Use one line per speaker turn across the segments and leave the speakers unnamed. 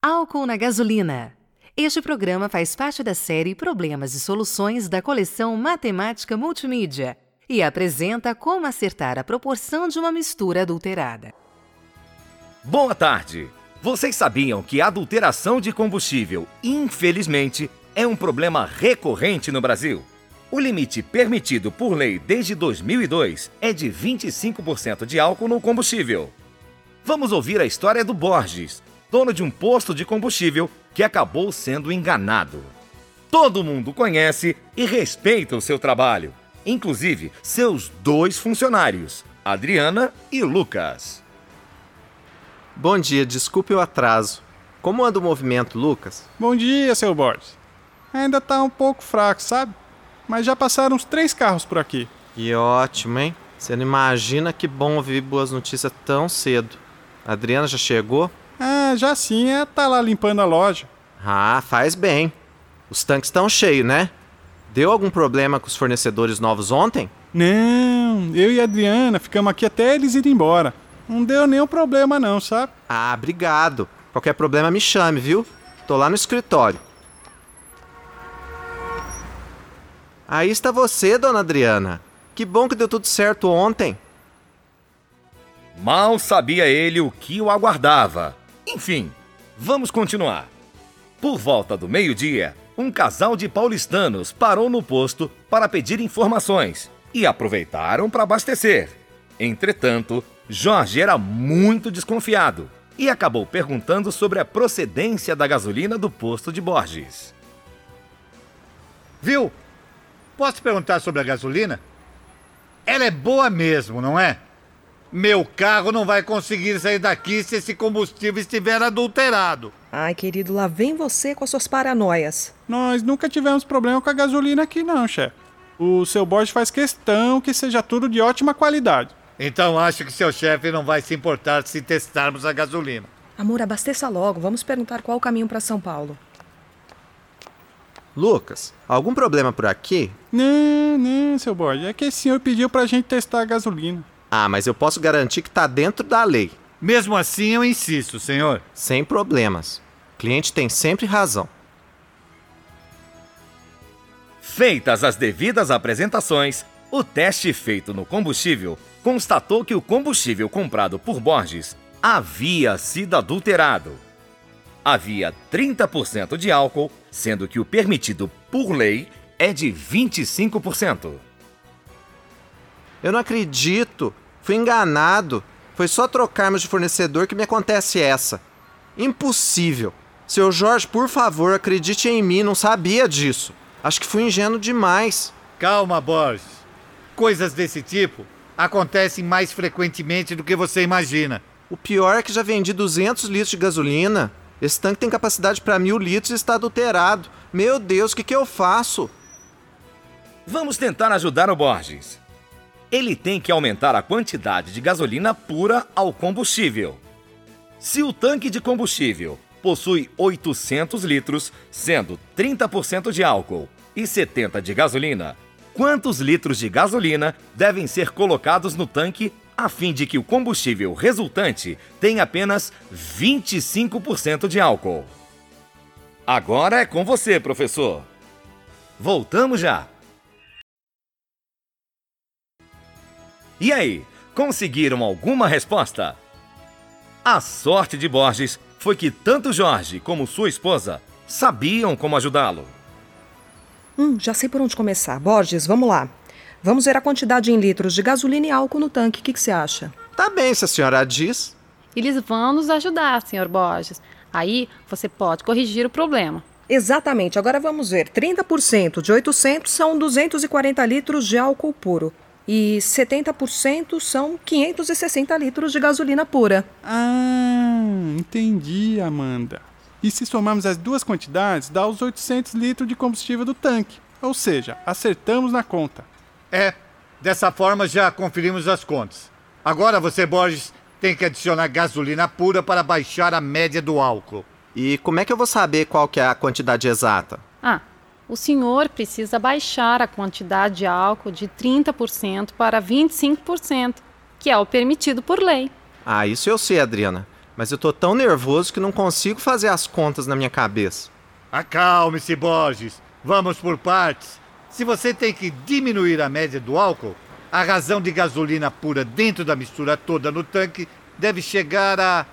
Álcool na gasolina. Este programa faz parte da série Problemas e Soluções da coleção Matemática Multimídia e apresenta como acertar a proporção de uma mistura adulterada.
Boa tarde! Vocês sabiam que a adulteração de combustível, infelizmente, é um problema recorrente no Brasil? O limite permitido por lei desde 2002 é de 25% de álcool no combustível. Vamos ouvir a história do Borges, dono de um posto de combustível que acabou sendo enganado. Todo mundo conhece e respeita o seu trabalho, inclusive seus dois funcionários, Adriana e Lucas.
Bom dia, desculpe o atraso. Como anda o movimento, Lucas?
Bom dia, seu Borges. Ainda tá um pouco fraco, sabe? Mas já passaram uns três carros por aqui.
Que ótimo, hein? Você não imagina que bom ouvir boas notícias tão cedo. A Adriana já chegou?
Ah, já sim, é tá lá limpando a loja.
Ah, faz bem. Os tanques estão cheios, né? Deu algum problema com os fornecedores novos ontem?
Não, eu e a Adriana ficamos aqui até eles irem embora. Não deu nenhum problema não, sabe?
Ah, obrigado. Qualquer problema me chame, viu? Tô lá no escritório. Aí está você, dona Adriana. Que bom que deu tudo certo ontem.
Mal sabia ele o que o aguardava. Enfim, vamos continuar. Por volta do meio-dia, um casal de paulistanos parou no posto para pedir informações e aproveitaram para abastecer. Entretanto, Jorge era muito desconfiado e acabou perguntando sobre a procedência da gasolina do posto de Borges.
Viu? Posso perguntar sobre a gasolina? Ela é boa mesmo, não é? Meu carro não vai conseguir sair daqui se esse combustível estiver adulterado.
Ai, querido, lá vem você com as suas paranoias.
Nós nunca tivemos problema com a gasolina aqui não, chefe. O seu Borges faz questão que seja tudo de ótima qualidade.
Então acho que seu chefe não vai se importar se testarmos a gasolina.
Amor, abasteça logo. Vamos perguntar qual o caminho para São Paulo.
Lucas, algum problema por aqui?
Não, não, seu Borges. É que esse senhor pediu pra gente testar a gasolina.
Ah, mas eu posso garantir que tá dentro da lei.
Mesmo assim, eu insisto, senhor.
Sem problemas. O cliente tem sempre razão.
Feitas as devidas apresentações, o teste feito no combustível constatou que o combustível comprado por Borges havia sido adulterado. Havia 30% de álcool, sendo que o permitido por lei é de 25%.
Eu não acredito. Fui enganado. Foi só trocarmos de fornecedor que me acontece essa. Impossível. Seu Jorge, por favor, acredite em mim, não sabia disso. Acho que fui ingênuo demais.
Calma, Borges. Coisas desse tipo acontecem mais frequentemente do que você imagina.
O pior é que já vendi 200 litros de gasolina. Esse tanque tem capacidade para mil litros e está adulterado. Meu Deus, o que, que eu faço?
Vamos tentar ajudar o Borges. Ele tem que aumentar a quantidade de gasolina pura ao combustível. Se o tanque de combustível possui 800 litros, sendo 30% de álcool e 70 de gasolina, quantos litros de gasolina devem ser colocados no tanque a fim de que o combustível resultante tenha apenas 25% de álcool? Agora é com você, professor. Voltamos já. E aí, conseguiram alguma resposta? A sorte de Borges foi que tanto Jorge como sua esposa sabiam como ajudá-lo.
Hum, já sei por onde começar. Borges, vamos lá. Vamos ver a quantidade em litros de gasolina e álcool no tanque. O que, que você acha?
Tá bem, se a senhora diz.
Eles vão nos ajudar, senhor Borges. Aí você pode corrigir o problema.
Exatamente. Agora vamos ver. 30% de 800 são 240 litros de álcool puro. E 70% são 560 litros de gasolina pura.
Ah, entendi, Amanda. E se somarmos as duas quantidades, dá os 800 litros de combustível do tanque. Ou seja, acertamos na conta.
É, dessa forma já conferimos as contas. Agora você, Borges, tem que adicionar gasolina pura para baixar a média do álcool.
E como é que eu vou saber qual que é a quantidade exata?
O senhor precisa baixar a quantidade de álcool de 30% para 25%, que é o permitido por lei.
Ah, isso eu sei, Adriana. mas eu tô tão nervoso que não consigo fazer as contas na minha cabeça.
Acalme-se, Borges. Vamos por partes. Se você tem que diminuir a média do álcool, a razão de gasolina pura dentro da mistura toda no tanque deve chegar a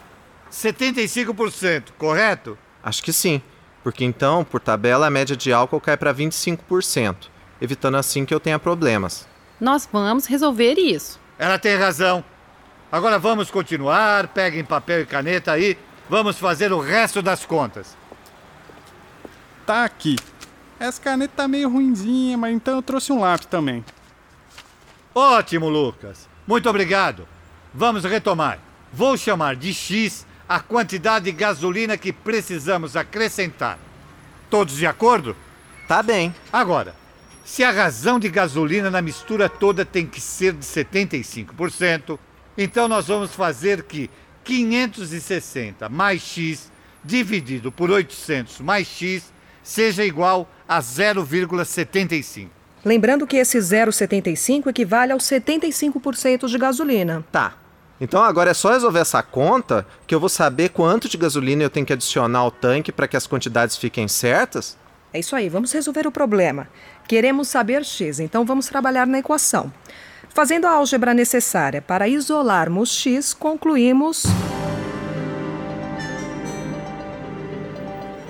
75%, correto?
Acho que sim, porque então, por tabela, a média de álcool cai para 25%, evitando assim que eu tenha problemas.
Nós vamos resolver isso.
Ela tem razão. Agora vamos continuar, peguem papel e caneta aí, vamos fazer o resto das contas.
Tá aqui. Essa caneta tá meio ruinzinha, mas então eu trouxe um lápis também.
Ótimo, Lucas. Muito obrigado. Vamos retomar. Vou chamar de X a quantidade de gasolina que precisamos acrescentar. Todos de acordo?
Tá bem.
Agora, se a razão de gasolina na mistura toda tem que ser de 75%, então nós vamos fazer que 560 mais X dividido por 800 mais X seja igual a 0,75.
Lembrando que esse 0,75 equivale aos 75% de gasolina.
Tá. Então agora é só resolver essa conta que eu vou saber quanto de gasolina eu tenho que adicionar ao tanque para que as quantidades fiquem certas?
É isso aí, vamos resolver o problema. Queremos saber x, então vamos trabalhar na equação. Fazendo a álgebra necessária para isolarmos x, concluímos.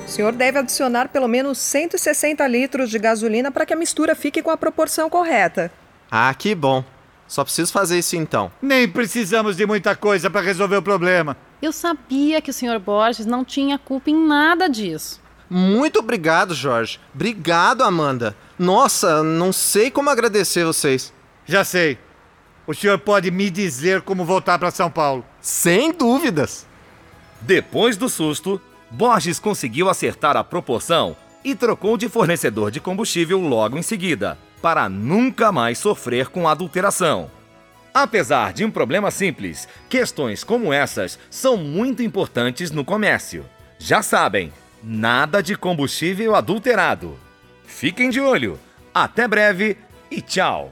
O senhor deve adicionar pelo menos 160 litros de gasolina para que a mistura fique com a proporção correta.
Ah, que bom. Só preciso fazer isso então.
Nem precisamos de muita coisa para resolver o problema.
Eu sabia que o Sr. Borges não tinha culpa em nada disso.
Muito obrigado, Jorge. Obrigado, Amanda. Nossa, não sei como agradecer vocês.
Já sei. O senhor pode me dizer como voltar para São Paulo.
Sem dúvidas.
Depois do susto, Borges conseguiu acertar a proporção e trocou de fornecedor de combustível logo em seguida, para nunca mais sofrer com adulteração. Apesar de um problema simples, questões como essas são muito importantes no comércio. Já sabem, nada de combustível adulterado. Fiquem de olho. Até breve e tchau.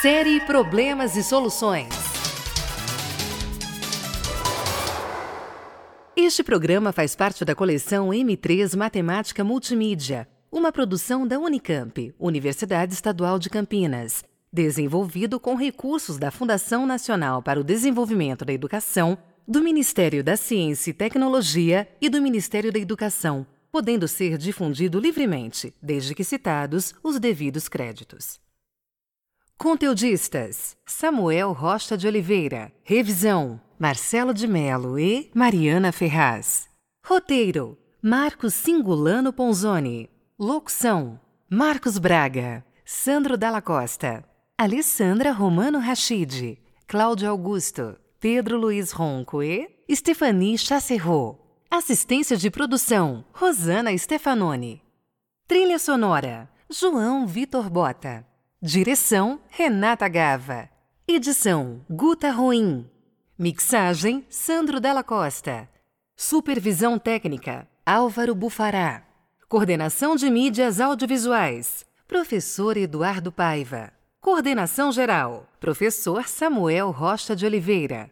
Série Problemas e Soluções. Este programa faz parte da coleção M3 Matemática Multimídia, uma produção da Unicamp, Universidade Estadual de Campinas, desenvolvido com recursos da Fundação Nacional para o Desenvolvimento da Educação, do Ministério da Ciência e Tecnologia e do Ministério da Educação, podendo ser difundido livremente, desde que citados os devidos créditos. Conteudistas: Samuel Rocha de Oliveira. Revisão: Marcelo de Melo e Mariana Ferraz. Roteiro: Marcos Singulano Ponzoni. Locução: Marcos Braga, Sandro Dalla Costa, Alessandra Romano Rachid, Cláudio Augusto, Pedro Luiz Ronco e Stephanie Chasserro. Assistência de produção: Rosana Stefanoni. Trilha sonora: João Vitor Bota. Direção: Renata Gava. Edição: Guta Ruim. Mixagem: Sandro Della Costa. Supervisão técnica: Álvaro Bufará. Coordenação de mídias audiovisuais: Professor Eduardo Paiva. Coordenação geral: Professor Samuel Rocha de Oliveira.